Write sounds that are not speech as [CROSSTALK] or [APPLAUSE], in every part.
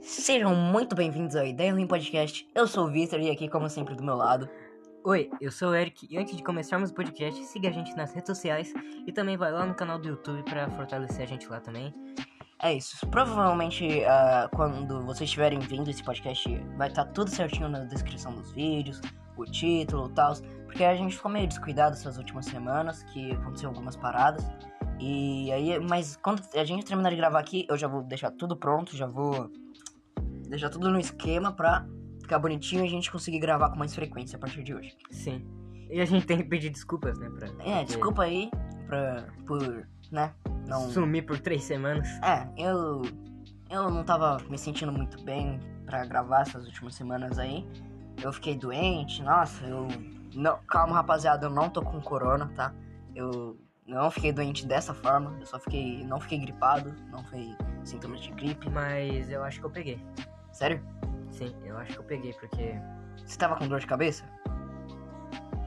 Sejam muito bem-vindos ao Ideia Ruim Podcast. Eu sou o Victor e aqui, como sempre, do meu lado. Oi, eu sou o Eric e antes de começarmos o podcast, siga a gente nas redes sociais e também vai lá no canal do YouTube pra fortalecer a gente lá também. É isso. Provavelmente, ah, quando vocês estiverem vendo esse podcast, vai estar tudo certinho na descrição dos vídeos, o título e tal. Porque a gente ficou meio descuidado essas últimas semanas, que aconteceu algumas paradas. E aí, mas quando a gente terminar de gravar aqui, eu já vou deixar tudo pronto, já vou deixar tudo no esquema pra ficar bonitinho e a gente conseguir gravar com mais frequência a partir de hoje. Sim. E a gente tem que pedir desculpas, né? Pra, É, porque desculpa aí pra, por, né, não... Sumir por três semanas. É, eu. Eu não tava me sentindo muito bem pra gravar essas últimas semanas aí. Eu fiquei doente, nossa, eu. Não, calma, rapaziada, eu não tô com corona, tá? Eu não fiquei doente dessa forma, eu só fiquei. Não fiquei gripado, não foi sintomas de gripe. Mas eu acho que eu peguei. Sério? Sim, eu acho que eu peguei, porque. Você tava com dor de cabeça?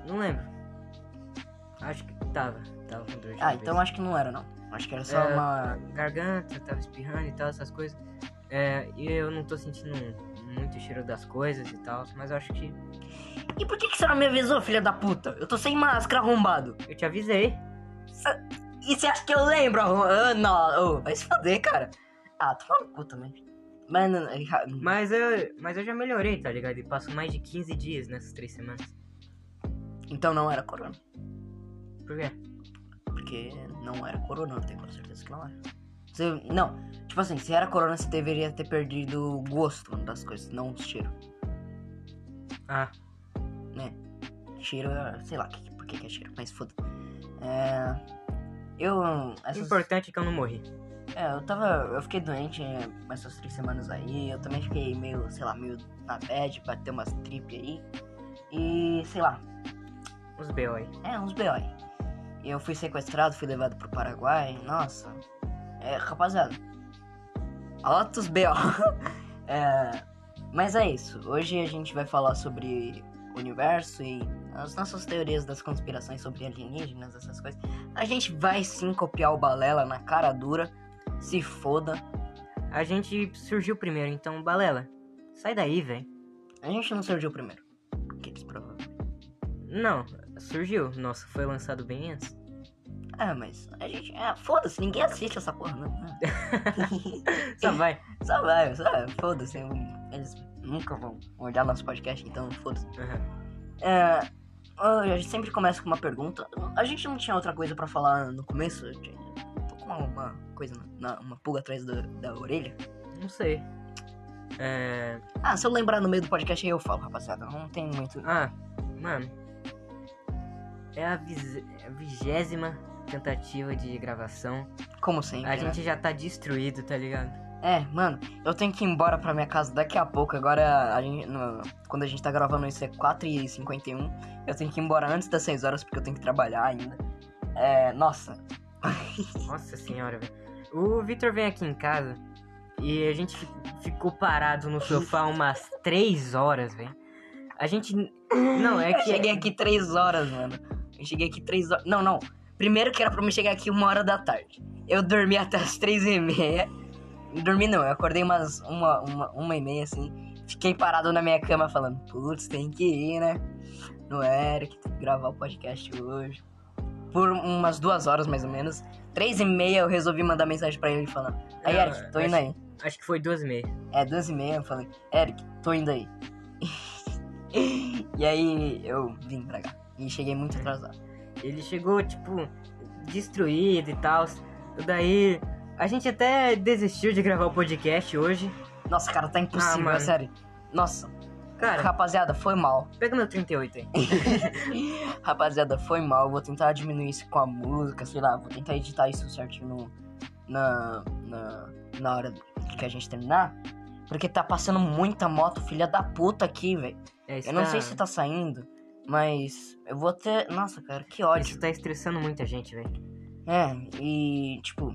Não lembro. Acho que tava. Tava com dor de Ah, cabeça. então acho que não era não. Acho que era só É, uma. Garganta, tava espirrando e tal, essas coisas. É, e eu não tô sentindo muito cheiro das coisas e tal, mas eu acho que. E por que, que você não me avisou, filha da puta? Eu tô sem máscara arrombado. Eu te avisei. E você acha que eu lembro? Ah, não, ô, vai se foder, cara. Ah, toma no cu também. Mano, Mas eu, mas eu já melhorei, tá ligado? E passo mais de 15 dias nessas três semanas. então não era corona. Por quê? Porque não era corona, eu tenho certeza que não era. Você, não, tipo assim, se era corona, você deveria ter perdido o gosto das coisas, não o cheiro, Ah, né? Cheiro, é- sei lá, que, por que, que é cheiro, mas foda. É. Eu. o Essas, importante é que eu não morri. É, eu tava. Eu fiquei doente é, essas três semanas aí. Eu também fiquei meio, sei lá, meio na bad, bater umas trip aí. E sei lá, Os B.O. aí. É, uns B.O. aí. E Eu fui sequestrado, fui levado pro Paraguai. Nossa. É, rapaziada. Altos B.O. [LAUGHS] é, mas é isso. Hoje a gente vai falar sobre o universo e as nossas teorias das conspirações sobre alienígenas, essas coisas. A gente vai sim copiar o Balela na cara dura. Se foda. A gente surgiu primeiro, então, Balela, sai daí, velho. A gente não surgiu primeiro. Aqueles provavelmente. Não, surgiu. Nossa, foi lançado bem antes. É, mas a gente. É, foda-se, ninguém assiste essa porra, não. [LAUGHS] Só vai. Só vai, só foda-se. Eles nunca vão olhar nosso podcast, então foda-se. Aham. É, a gente sempre começa com uma pergunta. A gente não tinha outra coisa pra falar no começo? Uma, uma coisa, na, uma pulga atrás da, da orelha. Não sei. É. Ah, se eu lembrar no meio do podcast aí eu falo, rapaziada. Não tem muito. Ah, mano. É a é a vigésima tentativa de gravação. Como sempre. A né? gente já tá destruído, tá ligado? É, mano, eu tenho que ir embora pra minha casa daqui a pouco. Agora, a gente, no- quando a gente tá gravando isso é 4h51. Eu tenho que ir embora antes das 6 horas porque eu tenho que trabalhar ainda. É, nossa, Nossa senhora, velho. O Victor vem aqui em casa e a gente fi- ficou parado no sofá umas três horas, velho. A gente. Não, é eu que. cheguei aqui 3 horas, mano. Eu cheguei aqui 3 horas. Não, não. Primeiro que era pra me chegar aqui uma hora da tarde. Eu dormi até as 3 e meia. Dormi não, eu acordei umas uma, uma, uma e meia assim. Fiquei parado na minha cama falando, putz, tem que ir, né? No Eric, tem que gravar o podcast hoje. Por umas duas horas mais ou menos. Três e meia eu resolvi mandar mensagem pra ele falando. Aí, Eric, tô indo acho- aí. Acho que foi duas e meia. É, duas e meia, eu falei, Eric, tô indo aí. [LAUGHS] e aí eu vim pra cá. E cheguei muito atrasado. Ele chegou, tipo, destruído e tal. Daí. A gente até desistiu de gravar o podcast hoje. Nossa, cara, tá impossível, Ah, é sério. Nossa, Cara, rapaziada, foi mal. pega meu 38 aí. [LAUGHS] rapaziada, foi mal. Vou tentar diminuir isso com a música, sei lá. Vou tentar editar isso certinho no, na, na, na hora que a gente terminar. Porque tá passando muita moto, filha da puta aqui, velho. É, Eu não tá- sei se tá saindo, mas eu vou ter. Nossa, cara, que ódio. Isso tá estressando muita gente, velho. É, e tipo.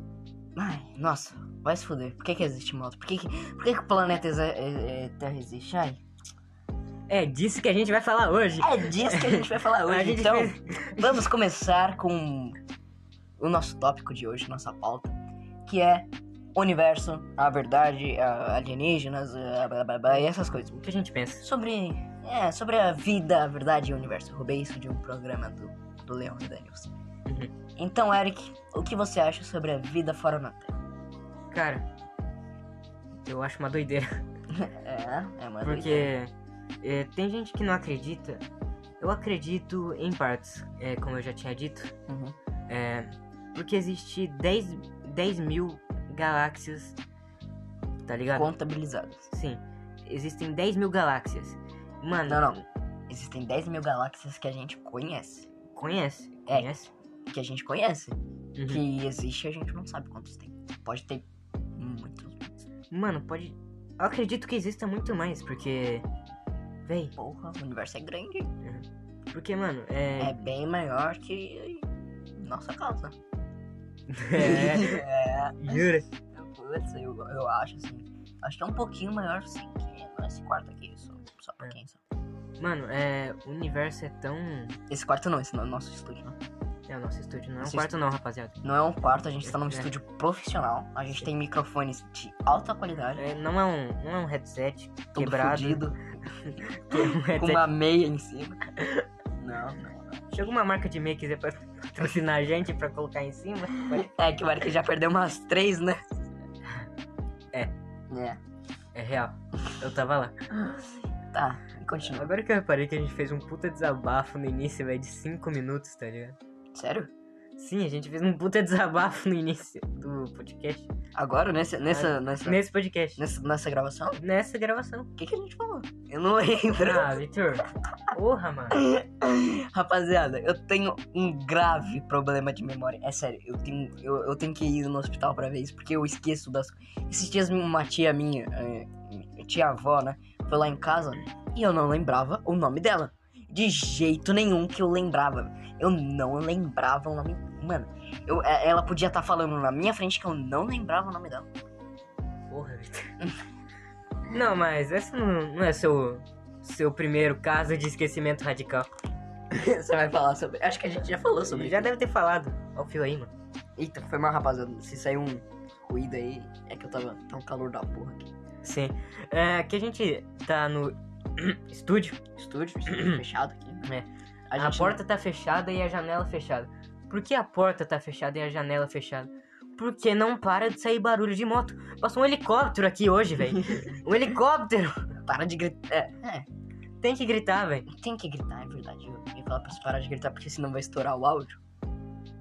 Ai, nossa, vai se fuder. Por que, que existe moto? Por que, que, por que, que o planeta é- é- Terra existe? Ai. É disso que a gente vai falar hoje. É disso que a gente vai falar [LAUGHS] hoje. Então, fez- vamos começar com o nosso tópico de hoje, nossa pauta, que é universo, a verdade, a alienígenas, a blá, blá, blá, e essas coisas. O que a gente pensa? Sobre, é, sobre a vida, a verdade e o universo. Eu roubei isso de um programa do, do Leon Daniels. Uhum. Então, Eric, o que você acha sobre a vida fora na Terra? Cara, eu acho uma doideira. [LAUGHS] É, é uma doideira. Porque é, tem gente que não acredita. Eu acredito em partes, é, como eu já tinha dito. Uhum. É, porque existe 10, 10 mil galáxias. Tá ligado? Contabilizados. Sim. Existem 10 mil galáxias. Mano, Não, não. Existem 10 mil galáxias que a gente conhece. conhece? É. Conhece? Que a gente conhece. Uhum. Que existe a gente não sabe quantos tem. Pode ter muitos. Mano, pode. Eu acredito que exista muito mais, porque. Véi, Porra, o universo é grande. porque, mano, é. É bem maior que nossa casa. É. [LAUGHS] é. Jura? Putz, eu, eu acho assim. Acho que é um pouquinho maior sim que esse quarto aqui. Só, só pra É. quem só. Mano, é. O universo é tão. Esse quarto não, esse não é o nosso estúdio, não. É o nosso estúdio, não é um Esse quarto, não, rapaziada. Não é um quarto, a gente tá num É. estúdio profissional. A gente tem microfones de alta qualidade. É, não, é um, não é um headset todo quebrado. fudido, [LAUGHS] é um com headset. uma meia em cima. Não, não, não. Se alguma marca de meia quiser patrocinar a gente pra colocar em cima, pode- É que o Eric já perdeu umas três, né? É. É. é real. Eu tava lá. Tá, continua. Agora que eu reparei que a gente fez um puta desabafo no início, velho, de 5 minutos, tá ligado? Sério? Sim, a gente fez um puta [LAUGHS] desabafo no início do podcast. Agora, nesse, nessa, nessa, Nesse podcast. nessa, nessa gravação? Nessa gravação. O que, que a gente falou? Eu não lembro. Ah, Vitor. Porra, mano. [LAUGHS] Rapaziada, eu tenho um grave problema de memória. É sério, eu tenho, eu, eu tenho que ir no hospital pra ver isso, porque eu esqueço das Esses dias uma tia minha, é, tia avó, né? Foi lá em casa e eu não lembrava o nome dela. De jeito nenhum que eu lembrava. Eu não lembrava o nome. Mano, eu, é- ela podia estar falando na minha frente que eu não lembrava o nome dela. Porra, Vitor. Não, mas esse não, não é seu, seu primeiro caso de esquecimento radical. [LAUGHS] Você vai falar sobre. Acho que a gente já falou sobre Já deve ter falado. Ó o fio aí, mano. Eita, foi mal, rapaziada. Se saiu um ruído aí, é que eu tava. Tá um calor da porra aqui. Sim. É que a gente tá no [COUGHS] estúdio. Estúdio, estúdio [COUGHS] fechado aqui. É. A, A, porta tá fechada e a janela fechada. Por que a porta tá fechada e a janela fechada? Porque não para de sair barulho de moto. Passou um helicóptero aqui hoje, velho. [LAUGHS] um helicóptero. Para de gritar. É, é, Tem que gritar, velho. tem que gritar, é verdade. Eu ia falar pra você parar de gritar porque senão vai estourar o áudio.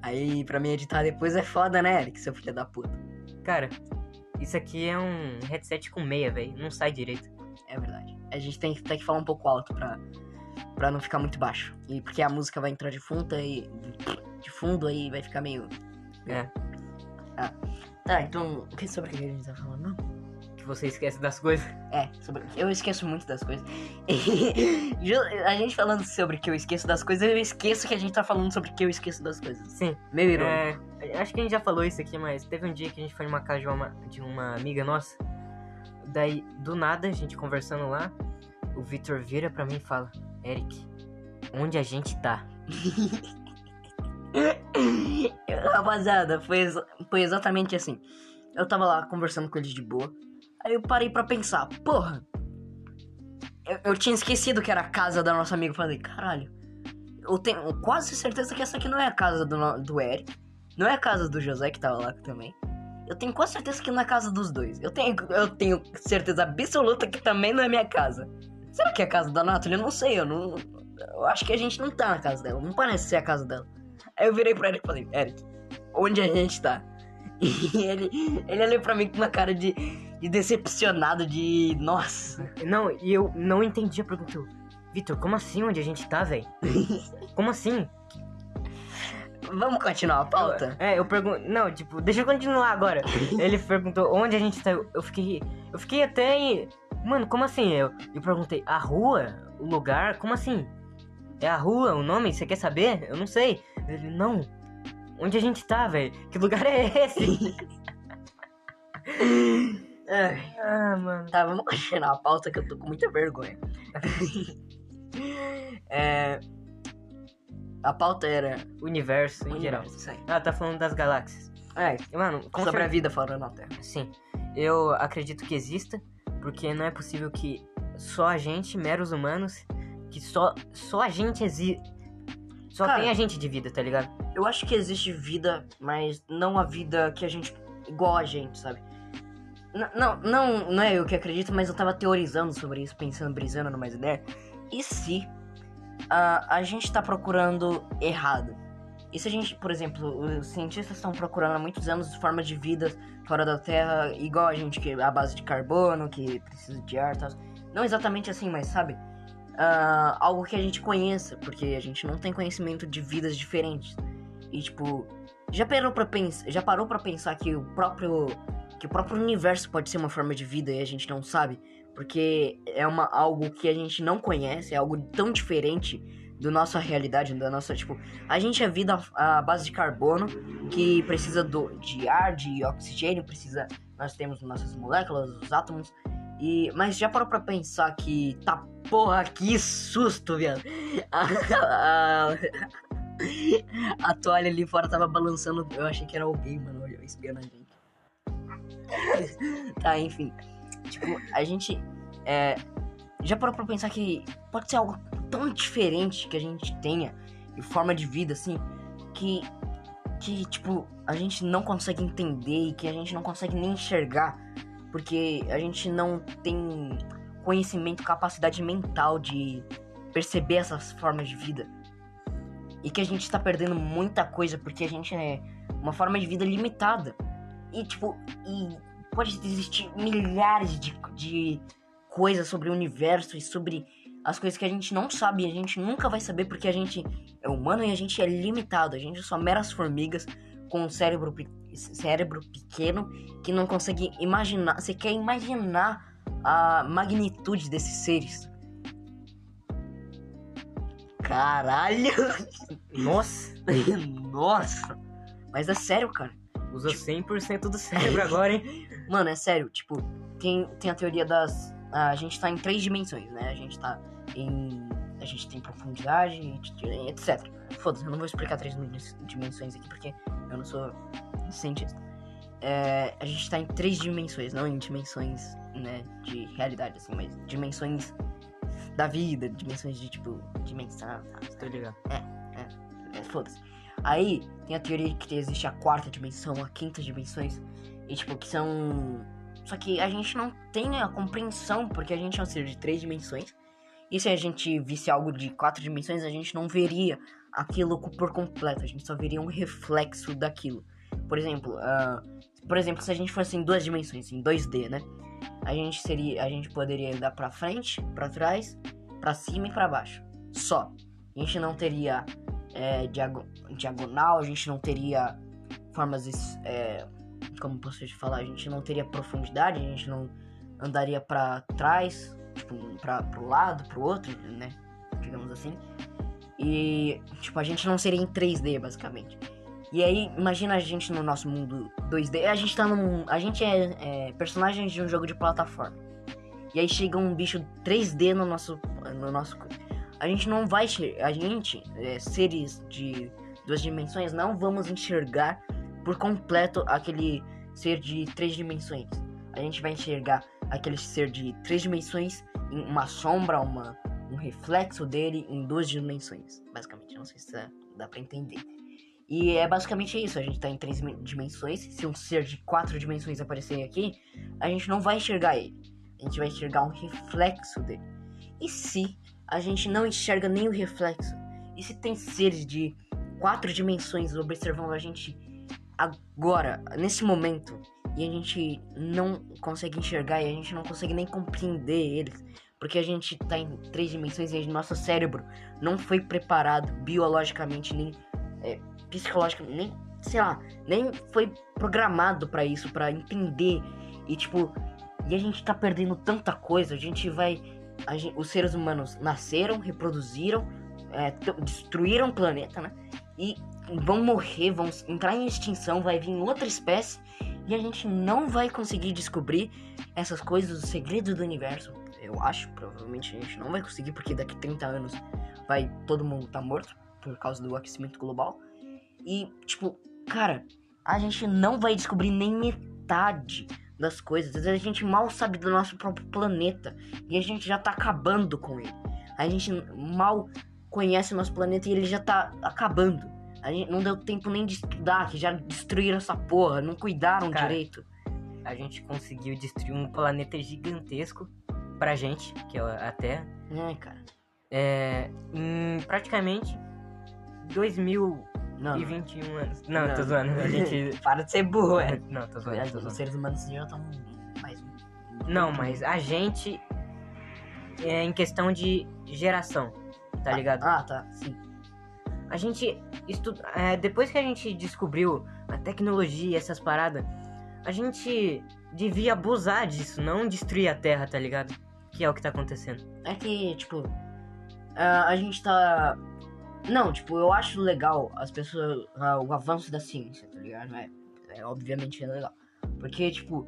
Aí, pra mim editar depois é foda, né, Eric, seu filho da puta. Cara, isso aqui é um headset com meia, velho. Não sai direito. É verdade. A gente tem, que- tem que falar um pouco alto pra, pra não ficar muito baixo. E porque a música vai entrar de fundo aí. De fundo aí vai ficar meio. É. Tá, então. o que- Sobre o que a gente tá falando? Que você esquece das coisas. É, sobre... eu esqueço muito das coisas. [LAUGHS] E a gente falando sobre que eu esqueço das coisas, eu esqueço que a gente tá falando sobre que eu esqueço das coisas. Sim. Meio irônico. É, acho que a gente já falou isso aqui, mas teve um dia que a gente foi numa casa de uma, de uma amiga nossa. Daí, do nada, a gente conversando lá, o Victor vira pra mim e fala: Eric, onde a gente tá? [LAUGHS] Rapaziada, foi, foi exatamente assim. Eu tava lá conversando com eles de boa. Aí eu parei pra pensar, porra. Eu, eu tinha esquecido que era a casa da nossa amiga. Falei, caralho. Eu tenho quase certeza que essa aqui não é a casa do, do Eric. Não é a casa do José que tava lá também. Eu tenho quase certeza que não é casa dos dois. Eu tenho, eu tenho certeza absoluta que também não é minha casa. Será que é a casa da Nathalie? Eu não sei, eu não. Eu acho que a gente não tá na casa dela. Não parece ser a casa dela. Aí eu virei pro Eric e falei, Eric, onde a gente tá? [LAUGHS] E ele, ele olhou pra mim com uma cara de, de decepcionado, de. Nossa. Não, e eu não entendi a pergunta. Eu, Victor, como assim onde a gente tá, velho? [LAUGHS] Como assim? Vamos continuar a pauta? É, eu pergunto. Não, tipo, deixa eu continuar agora. [LAUGHS] Ele perguntou onde a gente tá. Eu, eu fiquei. Eu fiquei até. em- Mano, como assim? Eu, eu perguntei, a rua? O lugar? Como assim? É a rua, o nome? Você quer saber? Eu não sei. Ele, não. Onde a gente tá, velho? Que lugar é esse? Ai, [LAUGHS] ah, mano. tá, vamos continuar a pauta que eu tô com muita vergonha. [LAUGHS] é, a pauta era. Universo em geral. Universo, isso aí. Ah, tá falando das galáxias. É, Mano, sobre a certeza. vida fora na Terra. Sim, eu acredito que exista, porque não é possível que só a gente, meros humanos, que só, só a gente existe. Só Cara. tem a gente de vida, tá ligado? Eu acho que existe vida, mas não a vida que a gente. igual a gente, sabe? N- não, não, não é eu que acredito, mas eu tava teorizando sobre isso, pensando, brisando numa ideia. E se a, a gente tá procurando errado? E se a gente, por exemplo, os cientistas estão procurando há muitos anos formas de vida fora da Terra, igual a gente, que é a base de carbono, que precisa de ar e tal. Não exatamente assim, mas sabe? Ah, algo que a gente conheça, porque a gente não tem conhecimento de vidas diferentes. E tipo, já parou para pensar, já parou para pensar que o próprio que o próprio universo pode ser uma forma de vida e a gente não sabe, porque é uma algo que a gente não conhece, é algo tão diferente da nossa realidade, da nossa, tipo, a gente é vida à base de carbono, que precisa do, de ar, de oxigênio, precisa, nós temos nossas moléculas, os átomos, e, mas já parou pra pensar que, tá porra, que susto, viado. [LAUGHS] A, a, a toalha ali fora tava balançando, eu achei que era alguém, mano, espiando a gente. [LAUGHS] tá, enfim. Tipo, a gente é, já parou pra pensar que pode ser algo tão diferente que a gente tenha e forma de vida, assim, que, que, tipo, a gente não consegue entender e que a gente não consegue nem enxergar, porque a gente não tem conhecimento, capacidade mental de perceber essas formas de vida. E que a gente tá perdendo muita coisa porque a gente é uma forma de vida limitada. E, tipo, e pode existir milhares de, de coisas sobre o universo e sobre as coisas que a gente não sabe e a gente nunca vai saber porque a gente é humano e a gente é limitado. A gente é só meras formigas com um cérebro, cérebro pequeno que não consegue imaginar. Você quer imaginar a magnitude desses seres? Caralho! [LAUGHS] Nossa, [LAUGHS] Nossa! Mas é sério, cara. usa 100% do cérebro agora, hein? Mano, é sério, tipo, tem, tem a teoria das. A gente tá em três dimensões, né? A gente tá em. A gente tem profundidade, etc. Foda-se, eu não vou explicar três dimens- dimensões aqui porque eu não sou cientista. É, a gente tá em três dimensões, não em dimensões, né, de realidade, assim, mas dimensões da vida, dimensões de tipo. dimensão. Tá, Tô ligado. é, foda-se. Aí tem a teoria que existe a quarta dimensão, a quinta dimensões. E tipo, que são. Só que a gente não tem a compreensão, porque a gente é um ser de três dimensões. E se a gente visse algo de quatro dimensões, a gente não veria aquilo por completo. A gente só veria um reflexo daquilo. Por exemplo, ah, por exemplo, se a gente fosse em duas dimensões, em 2D, né? A gente seria. A gente poderia andar pra frente, pra trás, pra cima e pra baixo. Só. A gente não teria é, diago- diagonal, a gente não teria formas. É, como te falar? A gente não teria profundidade, a gente não andaria pra trás, tipo, pra, pro lado, pro outro, né? Digamos assim. E, tipo, a gente não seria em 3D, basicamente. E aí, imagina a gente no nosso mundo 2D. A gente tá num. A gente é, é personagens de um jogo de plataforma. E aí chega um bicho 3D no nosso. No nosso a gente não vai. A gente, é, seres de duas dimensões, não vamos enxergar por completo aquele ser de três dimensões. A gente vai enxergar aquele ser de três dimensões em uma sombra, uma, um reflexo dele em duas dimensões. Basicamente, não sei se dá, pra entender. E é basicamente isso, a gente tá em três dimen- dimensões. Se um ser de quatro dimensões aparecer aqui, a gente não vai enxergar ele. A gente vai enxergar um reflexo dele. E se a gente não enxerga nem o reflexo? E se tem seres de quatro dimensões observando a gente agora, nesse momento, e a gente não consegue enxergar e a gente não consegue nem compreender eles? Porque a gente tá em três dimensões e nosso cérebro não foi preparado biologicamente, nem é, psicologicamente, nem, sei lá, nem foi programado pra isso, pra entender. E tipo, e a gente tá perdendo tanta coisa, a gente vai. a gen- os seres humanos nasceram, reproduziram, é, destruíram o planeta, né? E vão morrer, vão entrar em extinção, vai vir outra espécie e a gente não vai conseguir descobrir essas coisas, os segredos do universo. Eu acho, provavelmente a gente não vai conseguir, porque daqui 30 anos vai todo mundo tá morto por causa do aquecimento global. E, tipo, cara, a gente não vai descobrir nem metade das coisas. A gente mal sabe do nosso próprio planeta e a gente já tá acabando com ele. A gente mal conhece o nosso planeta e ele já tá acabando. A gente não deu tempo nem de estudar, que já destruíram essa porra, não cuidaram Cara, direito. A gente conseguiu destruir um planeta gigantesco pra gente, que é a Terra. É, cara. É, em praticamente 2021 Não, não. anos. Não, tô zoando. A gente. [LAUGHS] [LAUGHS] Para de ser burro, é. [LAUGHS] Não, tô zoando, tô Os zoando. seres humanos já estão mais. Não, mas a gente. É em questão de geração, tá ligado? Ah, tá. Sim. A gente estuda. é, depois que a gente descobriu a tecnologia, essas paradas, a gente devia abusar disso, não destruir a Terra, tá ligado? Que é o que tá acontecendo. É que, tipo, a gente tá. Não, tipo, eu acho legal as pessoas. o avanço da ciência, tá ligado? É, é obviamente legal. Porque, tipo,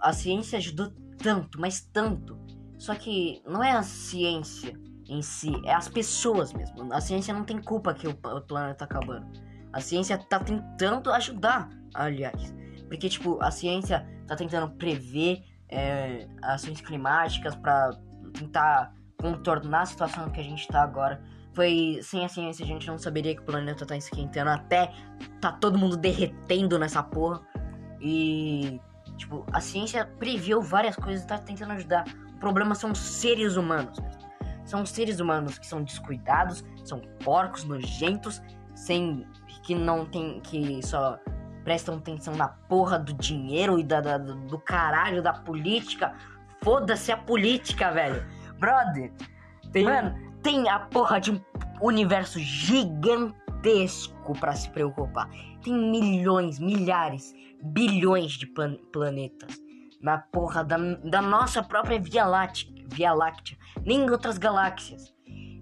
a ciência ajudou tanto, mas tanto. Só que não é a ciência em si, é as pessoas mesmo. A ciência não tem culpa que o, o planeta tá acabando. A ciência tá tentando ajudar, aliás. Porque, tipo, a ciência tá tentando prever é, ações climáticas pra tentar contornar a situação que a gente tá agora. Foi sem a ciência a gente não saberia que o planeta tá esquentando até tá todo mundo derretendo nessa porra. E tipo, a ciência previu várias coisas e tá tentando ajudar. O problema são os seres humanos. mesmo. São seres humanos que são descuidados, são porcos, nojentos, sem que não tem que só prestam atenção na porra do dinheiro e da, da- do caralho da política. Foda-se a política, velho. Brother, Tem, Mano, tem a porra de um universo gigantesco pra se preocupar. Tem milhões, milhares, bilhões de plan- planetas na porra da, da nossa própria Via Láctea, Via Láctea, nem em outras galáxias.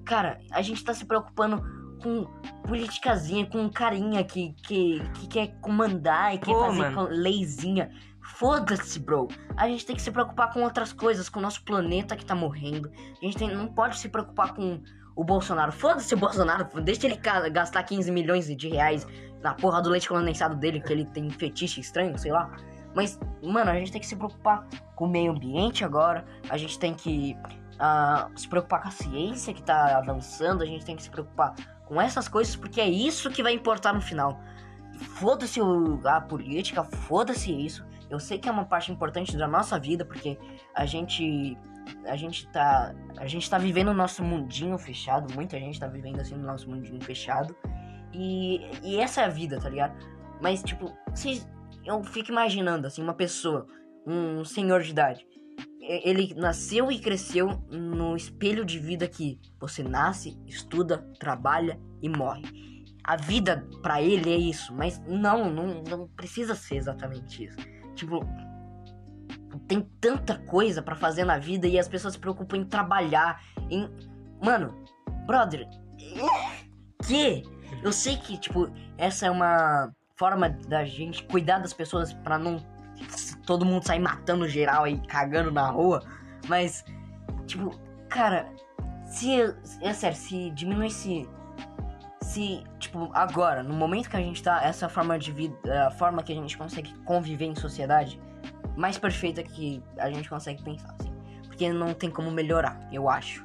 Cara, a gente tá se preocupando com politicazinha, com um carinha que, que, que quer comandar e quer Pô, fazer mano. leizinha. Foda-se, bro. A gente tem que se preocupar com outras coisas, com o nosso planeta que tá morrendo. A gente tem- não pode se preocupar com o Bolsonaro. Foda-se o Bolsonaro, deixa ele gastar 15 milhões de reais na porra do leite condensado dele, que ele tem fetiche estranho, sei lá. Mas, mano, a gente tem que se preocupar com o meio ambiente agora. A gente tem que ah, se preocupar com a ciência que tá avançando. A gente tem que se preocupar com essas coisas, porque é isso que vai importar no final. Foda-se a política, foda-se isso. Eu sei que é uma parte importante da nossa vida, porque a gente. A gente tá. A gente tá vivendo o nosso mundinho fechado. Muita gente tá vivendo assim no nosso mundinho fechado. E, e essa é a vida, tá ligado? Mas, tipo, vocês. Eu fico imaginando, assim, uma pessoa, um senhor de idade. Ele nasceu e cresceu no espelho de vida que você nasce, estuda, trabalha e morre. A vida pra ele é isso, mas não, não, não precisa ser exatamente isso. Tipo, tem tanta coisa pra fazer na vida e as pessoas se preocupam em trabalhar, em. Mano, brother, que? Eu sei que, tipo, essa é uma forma da gente cuidar das pessoas pra não todo mundo sair matando geral e cagando na rua, mas, tipo, cara, se. É sério, se diminuísse. Se, tipo, agora, no momento que a gente tá, essa forma de vida, a forma que a gente consegue conviver em sociedade, mais perfeita que a gente consegue pensar, assim. Porque não tem como melhorar, eu acho.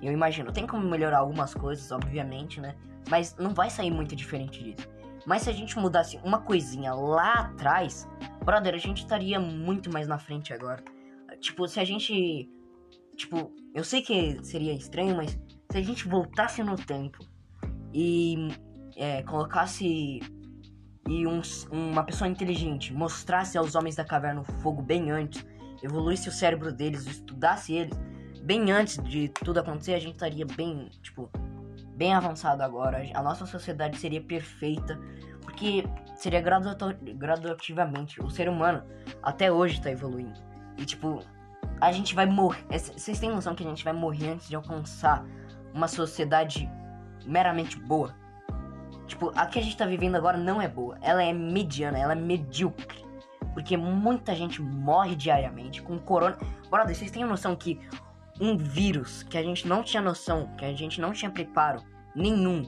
Eu imagino, tem como melhorar algumas coisas, obviamente, né? Mas não vai sair muito diferente disso. Mas se a gente mudasse uma coisinha lá atrás, brother, a gente estaria muito mais na frente agora. Tipo, se a gente. Tipo, eu sei que seria estranho, mas se a gente voltasse no tempo e é, colocasse. E um, uma pessoa inteligente mostrasse aos homens da caverna o fogo bem antes, evoluísse o cérebro deles, estudasse eles, bem antes de tudo acontecer, a gente estaria bem, tipo, bem avançado agora. A nossa sociedade seria perfeita, porque seria gradativamente. O ser humano até hoje tá evoluindo. E tipo, a gente vai morrer. é, Vocês têm noção que a gente vai morrer antes de alcançar uma sociedade meramente boa? Tipo, a que a gente tá vivendo agora não é boa. Ela é mediana, ela é medíocre. Porque muita gente morre diariamente com corona. Brother, vocês têm noção que um vírus que a gente não tinha noção, que a gente não tinha preparo nenhum,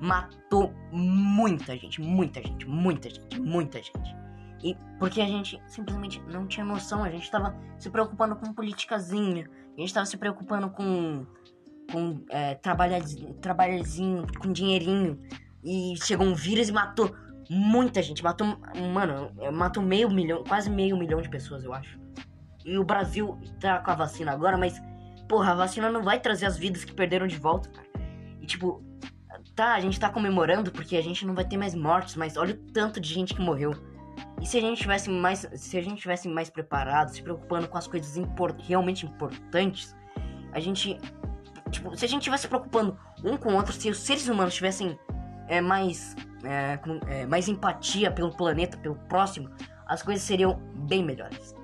matou muita gente, muita gente, muita gente, muita gente. E porque a gente simplesmente não tinha noção, a gente tava se preocupando com politicazinha, a gente tava se preocupando com com é, trabalhazinho, com dinheirinho. E chegou um vírus e matou muita gente. Matou, mano, matou meio milhão, quase meio milhão de pessoas, eu acho. E o Brasil tá com a vacina agora, mas, porra, a vacina não vai trazer as vidas que perderam de volta. E tipo, tá, a gente tá comemorando porque a gente não vai ter mais mortes, mas olha o tanto de gente que morreu. E se a gente tivesse mais, se a gente tivesse mais preparado, se preocupando com as coisas import, realmente importantes, a gente Tipo, se a gente estivesse se preocupando um com o outro, se os seres humanos tivessem é, mais, é, com, é, mais empatia pelo planeta, pelo próximo, as coisas seriam bem melhores.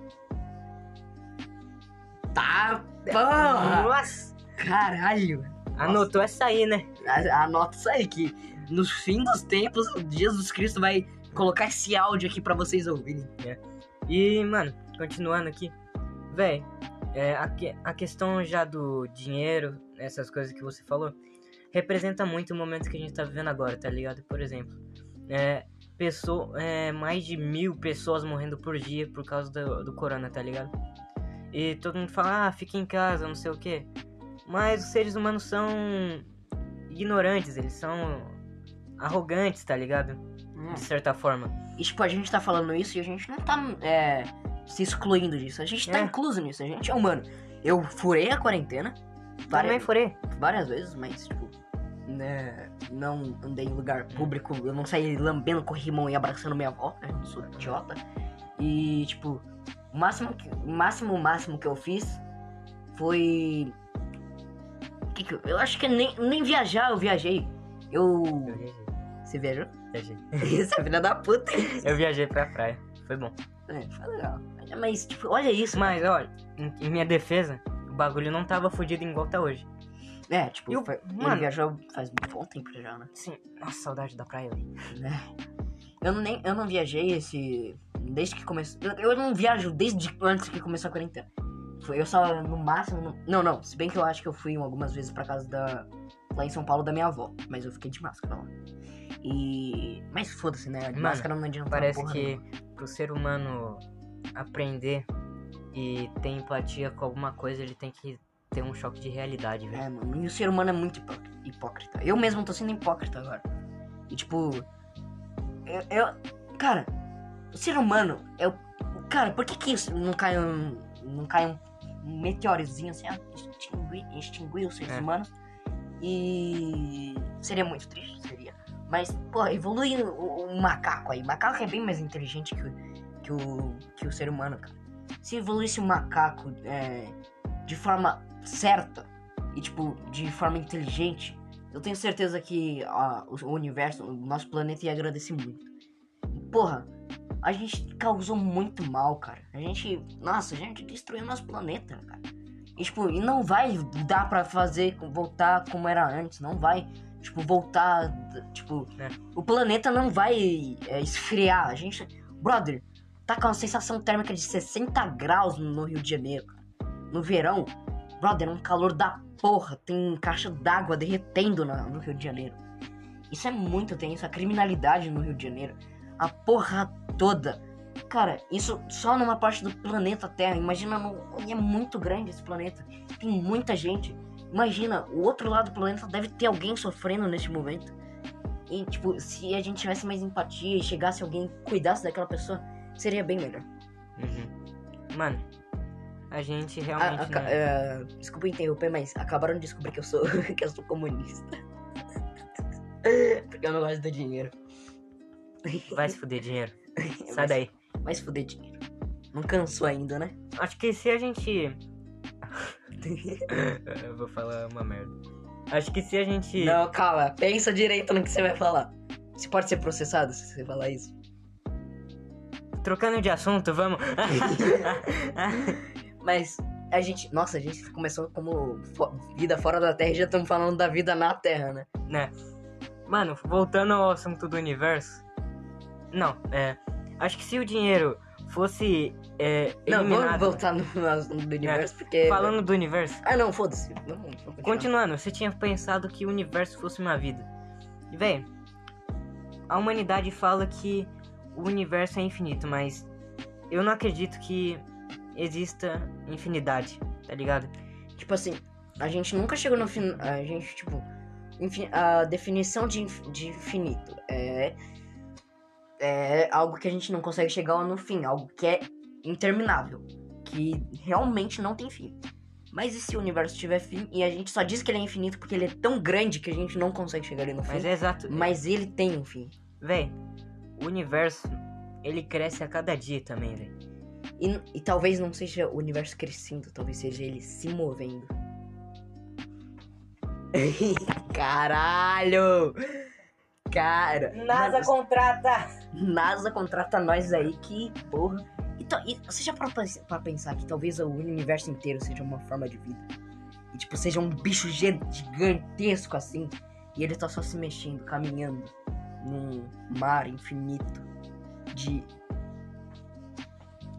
Tá, porra! Nossa! Caralho! Anotou essa aí, né? Anota isso aí, que no fim dos tempos, Jesus Cristo vai colocar esse áudio aqui pra vocês ouvirem. E, mano, continuando aqui. Véi, é, a, a questão já do dinheiro, essas coisas que você falou, representa muito o momento que a gente tá vivendo agora, tá ligado? Por exemplo, é, pessoa, é, mais de mil pessoas morrendo por dia por causa do, do corona, tá ligado? E todo mundo fala, ah, fica em casa, não sei o que. Mas os seres humanos são ignorantes, eles são arrogantes, tá ligado? De certa forma. E tipo, a gente tá falando isso e a gente não tá é, se excluindo disso. A gente tá É. incluso nisso. A gente é humano. Eu furei a quarentena Também várias, furei. várias vezes, mas tipo, né, não andei em lugar público. Eu não saí lambendo corrimão e abraçando minha avó. né, Eu não sou idiota. E tipo, o máximo, que- o máximo, o máximo que eu fiz foi. Que eu, eu acho que nem, nem viajar eu viajei. Eu. Eu viajei. Você viajou? viajei. É [LAUGHS] filha da puta. Eu viajei pra praia. Foi bom. É, foi legal. Mas, tipo, olha isso. Mas, olha, em, em minha defesa, o bagulho não tava fudido igual tá hoje. É, tipo, E o- foi- ele mano- viajou faz um bom tempo já, né? Sim, nossa, saudade da praia, velho. né? Eu, não nem, eu não viajei esse. Desde que começou. Eu, eu não viajo desde antes que começou a quarentena. Eu só, no máximo. no- Não, não. Se bem que eu acho que eu fui algumas vezes pra casa da. Lá em São Paulo da minha avó. Mas eu fiquei de máscara lá. E. Mas foda-se, né? De Mano, máscara não adianta. Parece que nenhuma. pro ser humano aprender e ter empatia com alguma coisa, ele tem que ter um choque de realidade, velho. É, mano. E o ser humano é muito hipó- hipócrita. Eu mesmo tô sendo hipócrita agora. E tipo. Eu. eu- cara, o ser humano é o. Cara, por que que isso não cai um. Não cai um, um meteorozinho assim, extinguir, extinguir os seres É. humanos? E. Seria muito triste, seria. Mas, pô, evolui o, o macaco aí. O macaco é bem mais inteligente que, o- que, o, que o ser humano, cara. Se evoluísse o macaco é, de forma certa e, tipo, de forma inteligente, eu tenho certeza que o, o universo, o nosso planeta ia agradecer muito. Porra, a gente causou muito mal, cara. A gente. Nossa, a gente destruiu nosso planeta, cara. E, tipo, e não vai dar pra fazer, voltar como era antes. Não vai, tipo, voltar. Tipo, É. o planeta não vai é, esfriar. A gente. Brother, tá com uma sensação térmica de 60 graus no Rio de Janeiro, cara. No verão, brother, é um calor da porra. Tem caixa d'água derretendo na- no Rio de Janeiro. Isso é muito tenso. A criminalidade no Rio de Janeiro. A porra toda. Cara, isso só numa parte do planeta Terra. Imagina, no, é muito grande esse planeta. Tem muita gente. Imagina, o outro lado do planeta deve ter alguém sofrendo nesse momento. E, tipo, se a gente tivesse mais empatia e chegasse alguém cuidasse daquela pessoa, seria bem melhor. Uhum. Mano, a gente realmente. aca- não- é, desculpa interromper, mas acabaram de descobrir que eu sou, [LAUGHS] que eu sou comunista. [LAUGHS] Porque eu não gosto do dinheiro. [LAUGHS] Vai se fuder dinheiro. [LAUGHS] Sai Vai- daí. Vai se fuder dinheiro. Não cansou ainda, né? Acho que se a gente. [LAUGHS] Eu vou falar uma merda. Acho que se a gente. Não, calma. Pensa direito no que você vai falar. Você pode ser processado se você falar isso. Trocando de assunto, vamos. Mas a gente... Nossa, a gente começou como fo- vida fora da Terra e já estamos falando da vida na Terra, né? né? Mano, voltando ao assunto do universo. Não, é. Acho que se o dinheiro fosse é, Não, vamos voltar no no do universo, porque... Falando do universo. Ah, não, foda-se. Continuando, você tinha pensado que o universo fosse uma vida. Véi, a humanidade fala que o universo é infinito, mas eu não acredito que exista infinidade, tá ligado? Tipo assim, a gente nunca chegou no fim. A gente, tipo. A definição de, inf- de infinito é. É algo que a gente não consegue chegar no fim, algo que é interminável. Que realmente não tem fim. Mas e se o universo tiver fim e a gente só diz que ele é infinito porque ele é tão grande que a gente não consegue chegar ali no fim? Mas é exato. Mas ele tem um fim. Véi, o universo, ele cresce a cada dia também, véi. E, e talvez não seja o universo crescendo, talvez seja ele se movendo. [LAUGHS] Caralho! Cara, mano, contrata! NASA contrata nós aí que, porra. Então, e você já parou pra, pra pensar que talvez o universo inteiro seja uma forma de vida? E tipo, seja um bicho gi- gigantesco assim. E ele tá só se mexendo, caminhando num mar infinito de.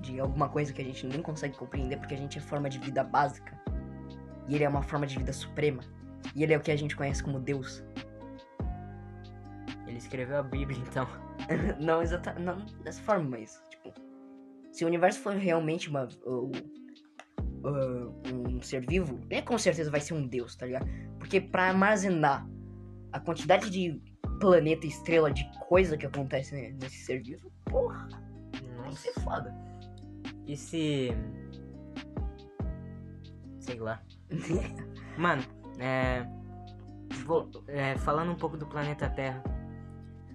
de alguma coisa que a gente nem consegue compreender porque a gente é forma de vida básica. E ele é uma forma de vida suprema. E ele é o que a gente conhece como Deus. Escreveu a Bíblia, então. [LAUGHS] não exatamente. Não dessa forma, mas, tipo. Se o universo for realmente uma. o- o- um ser vivo, ele com certeza vai ser um deus, tá ligado? Porque pra armazenar a quantidade de planeta, estrela, de coisa que acontece ne- nesse ser vivo, porra, Nossa. ser foda. E se. Sei lá. [LAUGHS] Mano, é. vou- é, falando um pouco do planeta Terra.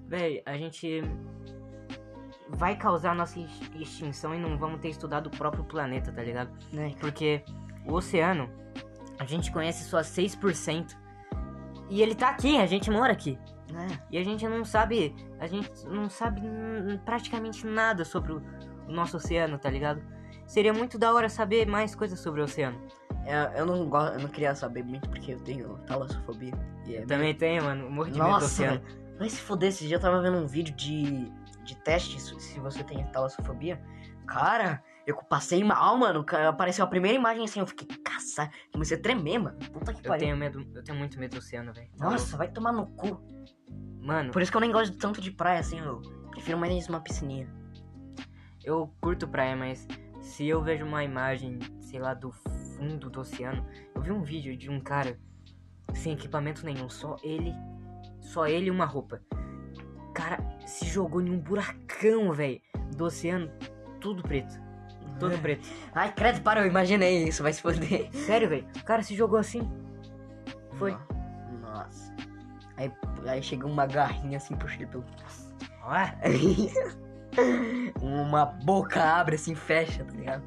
Véi, a gente. Vai causar nossa ex- extinção e não vamos ter estudado o próprio planeta, tá ligado? né? Porque o oceano, a gente conhece só 6%. E ele tá aqui, a gente mora aqui. É. E a gente não sabe. A gente não sabe praticamente nada sobre o, o nosso oceano, tá ligado? Seria muito da hora saber mais coisas sobre o oceano. É, eu, não gosto, eu não queria saber muito porque eu tenho talassofobia. E é Também tem, mano, morro de medo do oceano. velho. Vai se fuder, esse dia eu tava vendo um vídeo de, de teste se você tem talassofobia. Cara, eu passei mal, mano. Apareceu a primeira imagem assim, eu fiquei, caça, comecei a tremer, mano. Puta que Eu pariu. tenho medo, eu tenho muito medo do oceano, velho. Tá Nossa, vai tomar no cu. Mano, Por isso que eu nem gosto tanto de praia, assim, eu prefiro mais uma piscininha. eu curto praia, mas se eu vejo uma imagem, sei lá, do fundo do oceano, eu vi um vídeo de um cara sem equipamento nenhum, só ele, só ele e uma roupa. Cara, se jogou em um buracão, velho, do oceano, tudo preto, todo preto. Ai, credo, para, eu imaginei isso, vai se fuder. [LAUGHS] Sério, velho, o cara se jogou assim. Foi. No- Nossa. Aí, aí chega uma garrinha assim, puxa ele pelo... Ah, [LAUGHS] uma boca abre assim, fecha, tá ligado?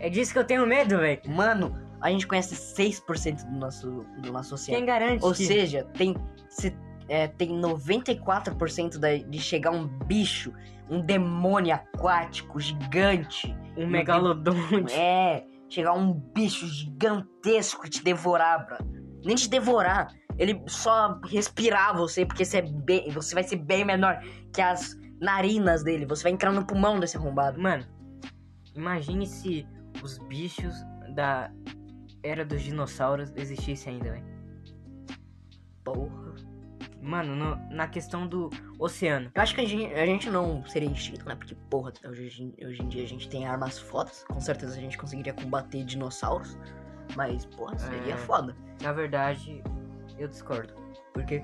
é disso que eu tenho medo, velho. Mano, a gente conhece 6% do nosso, do nosso oceano. Quem garante Ou que... seja, tem, se, é, tem 94% da, de chegar um bicho, um demônio aquático gigante. um megalodonte. É, chegar um bicho gigantesco e te devorar, bro. Nem te devorar. Ele só respirar você, porque você, é bem, você vai ser bem menor que as narinas dele. Você vai entrar no pulmão desse arrombado. Mano, imagine se os bichos da era dos dinossauros existissem ainda, velho. Porra. Mano, no- na questão do oceano. Eu acho que a gente, a gente não seria extinto, né? Porque, porra, hoje, hoje em dia a gente tem armas fodas. Com certeza a gente conseguiria combater dinossauros. Mas, porra, seria É. foda. Na verdade, eu discordo. Por quê?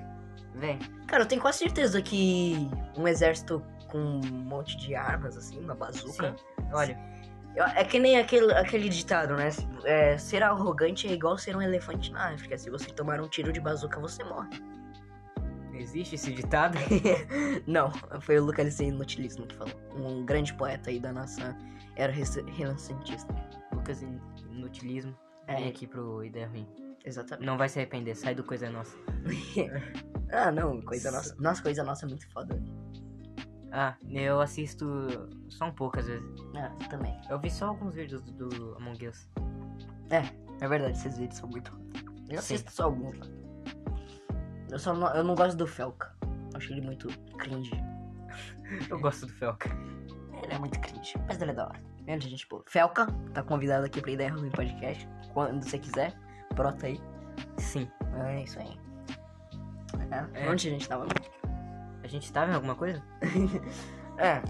Véi, Cara, eu tenho quase certeza que um exército com um monte de armas, assim, uma bazuca. olha, Eu- É que nem aquele, aquele ditado, né? É, ser arrogante é igual ser um elefante na África. Se você tomar um tiro de bazuca, você morre. existe esse ditado? [LAUGHS] Não, foi o Lucas Inutilismo que falou. Um grande poeta aí da nossa era renascentista. Lucas in- Inutilismo. Vem É, aqui pro Ideia Ruim. exatamente. Não vai se arrepender, sai do Coisa Nossa. [LAUGHS] ah, não, coisa nossa. Nossa, coisa nossa é muito foda. Ah, eu assisto só um pouco às vezes. Ah, também. Eu vi só alguns vídeos do, do Among Us. É verdade, esses vídeos são muito. Eu Sim. assisto só alguns. Eu só não, eu não gosto do Felca. Acho ele muito cringe. [LAUGHS] Eu gosto do Felca. Ele é muito cringe, mas ele é da hora. Gente boa. Felca, tá convidado aqui pra Ideia Ruim Podcast. Quando você quiser, brota aí. Sim. É isso aí. É. É. Onde a gente tava? A gente tava em alguma coisa? [LAUGHS] É.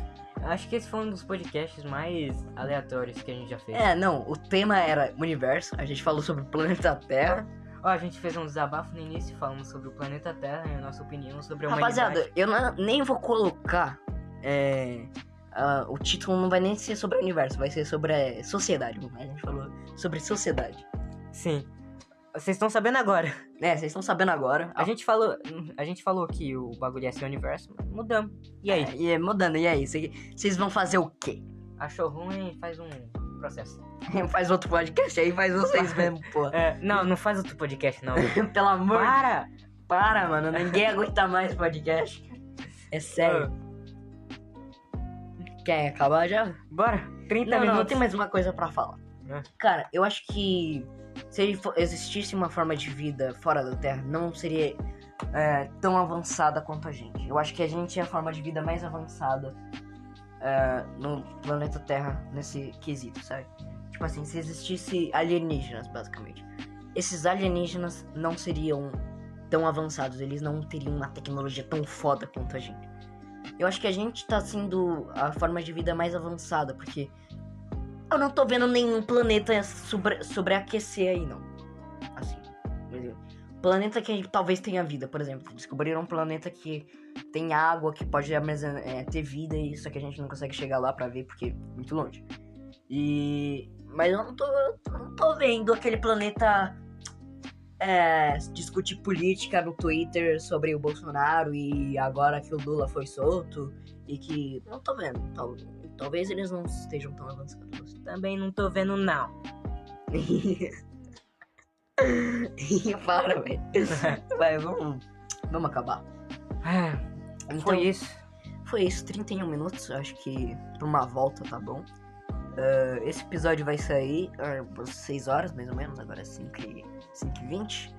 Acho que esse foi um dos podcasts mais aleatórios que a gente já fez. É, não, o tema era universo, a gente falou sobre o planeta Terra. Ó, a gente fez um desabafo no início falando sobre o planeta Terra e a nossa opinião sobre a Rapaziada, humanidade. eu não- nem vou colocar. é, ah, o título não vai nem ser sobre o universo, vai ser sobre a sociedade. A gente falou sobre sociedade. Sim. Vocês estão sabendo agora. [LAUGHS] É, vocês estão sabendo agora. A gente falou, a gente falou que o bagulho ia ser o universo, mas mudamos. E aí? É, e é, mudando, e aí? Cê- Vocês vão fazer o quê? Achou ruim, faz um processo. [LAUGHS] faz outro podcast aí, faz vocês [LAUGHS] mesmo, pô. É, não, não faz outro podcast não. Pelo amor Para! Para, mano, ninguém aguenta mais podcast. É sério. Quer acabar já? Bora, 30 Não, não, minutos. eu tenho mais uma coisa pra falar. É. Cara, eu acho que se existisse uma forma de vida fora da Terra, não seria é, tão avançada quanto a gente. Eu acho que a gente é a forma de vida mais avançada é, no planeta Terra nesse quesito, sabe? Tipo assim, se existisse alienígenas, basicamente. Esses alienígenas não seriam tão avançados, eles não teriam uma tecnologia tão foda quanto a gente. Eu acho que a gente tá sendo a forma de vida mais avançada, porque eu não tô vendo nenhum planeta sobre, sobreaquecer aí, não. Assim, planeta que talvez tenha vida, por exemplo. Descobriram um planeta que tem água, que pode é, ter vida, e só que a gente não consegue chegar lá pra ver porque é muito longe. E. Mas eu não tô, não tô vendo aquele planeta é, discutir política no Twitter sobre o Bolsonaro e agora que o Lula foi solto e que. Não tô vendo. Tal, talvez eles não estejam tão avançados. Também não tô vendo não. [LAUGHS] Para, velho. [LAUGHS] Vai, vamos, vamos acabar. Ah, Então, Foi isso. Foi isso, 31 minutos. Acho que pra uma volta tá bom. Ah, esse episódio vai sair às 6 horas, mais ou menos. Agora é 5 e, 5 e 20.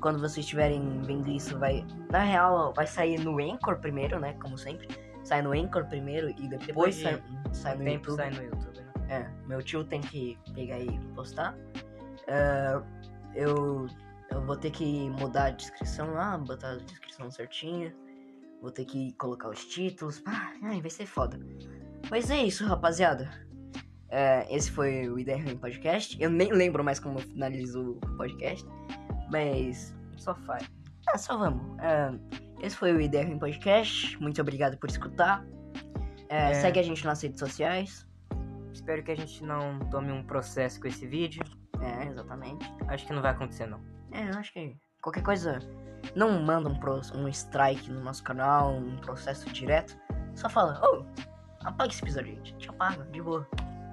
Quando vocês estiverem vendo isso, vai. Na real, vai sair no Anchor primeiro, né? Como sempre. Sai no Anchor primeiro e depois, Depois de sai, sai no YouTube. sai no YouTube? É, meu tio tem que pegar e postar. É, eu, eu vou ter que mudar a descrição lá, botar a descrição certinha. Vou ter que colocar os títulos. Ah, ai, vai ser foda. Mas é isso, rapaziada. É, esse foi o Ideia Ruim Podcast. Eu nem lembro mais como finalizo o podcast. Mas. Só faz. Ah, só vamos. É, esse foi o Ideia Ruim Podcast. Muito obrigado por escutar. É. Segue a gente nas redes sociais. Espero que a gente não tome um processo com esse vídeo. É, exatamente. Acho que não vai acontecer não. É, eu acho que qualquer coisa. Não manda um, pro- um strike no nosso canal, um processo direto. Só fala, ô, apaga esse episódio, gente. Gente apaga, de boa.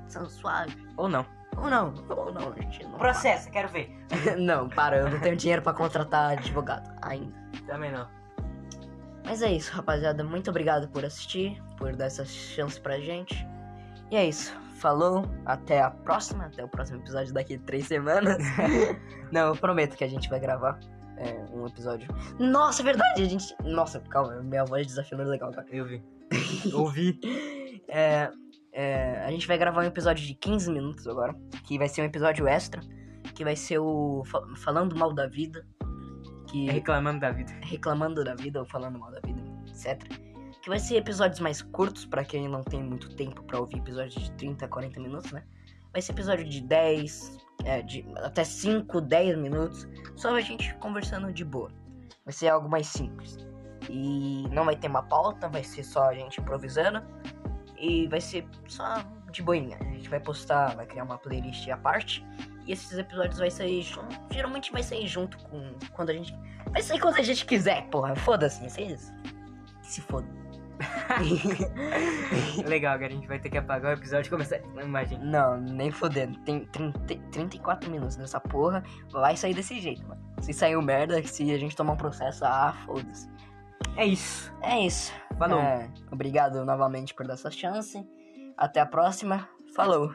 São suave. Ou não. Ou não, ou não, gente. Não Processo, quero ver. [LAUGHS] não, para, eu não tenho dinheiro pra contratar advogado ainda. Também não. Mas é isso, rapaziada. Muito obrigado por assistir, por dar essa chance pra gente. E é isso. Falou, até a próxima, até o próximo episódio daqui a três semanas. [LAUGHS] Não, eu prometo que a gente vai gravar é, um episódio. Nossa, é verdade, a gente. Nossa, calma, minha voz desafiando legal, cara. Eu vi. Ouvi. [LAUGHS] É, é, a gente vai gravar um episódio de 15 minutos agora, que vai ser um episódio extra, que vai ser o fa- Falando Mal da Vida, que Reclamando da vida. reclamando da vida ou falando mal da vida, etc. Que vai ser episódios mais curtos pra quem não tem muito tempo pra ouvir episódios de 30, 40 minutos, né? Vai ser episódio de 10, é, de até 5, 10 minutos, só a gente conversando de boa. Vai ser algo mais simples. E não vai ter uma pauta, vai ser só a gente improvisando. E vai ser só de boinha. A gente vai postar, vai criar uma playlist à parte. E esses episódios vai sair junto. Geralmente vai sair junto com quando a gente Vai sair quando a gente quiser, porra. Foda-se, vocês. Se foda. [LAUGHS] Legal, agora a gente vai ter que apagar o episódio e começar a imagem. Não, nem fodendo. Tem 30, 34 minutos nessa porra. Vai sair desse jeito, mano. Se saiu merda, se a gente tomar um processo, ah, foda-se. É isso. É isso. Falou. É, obrigado novamente por dar essa chance. Até a próxima. Falou.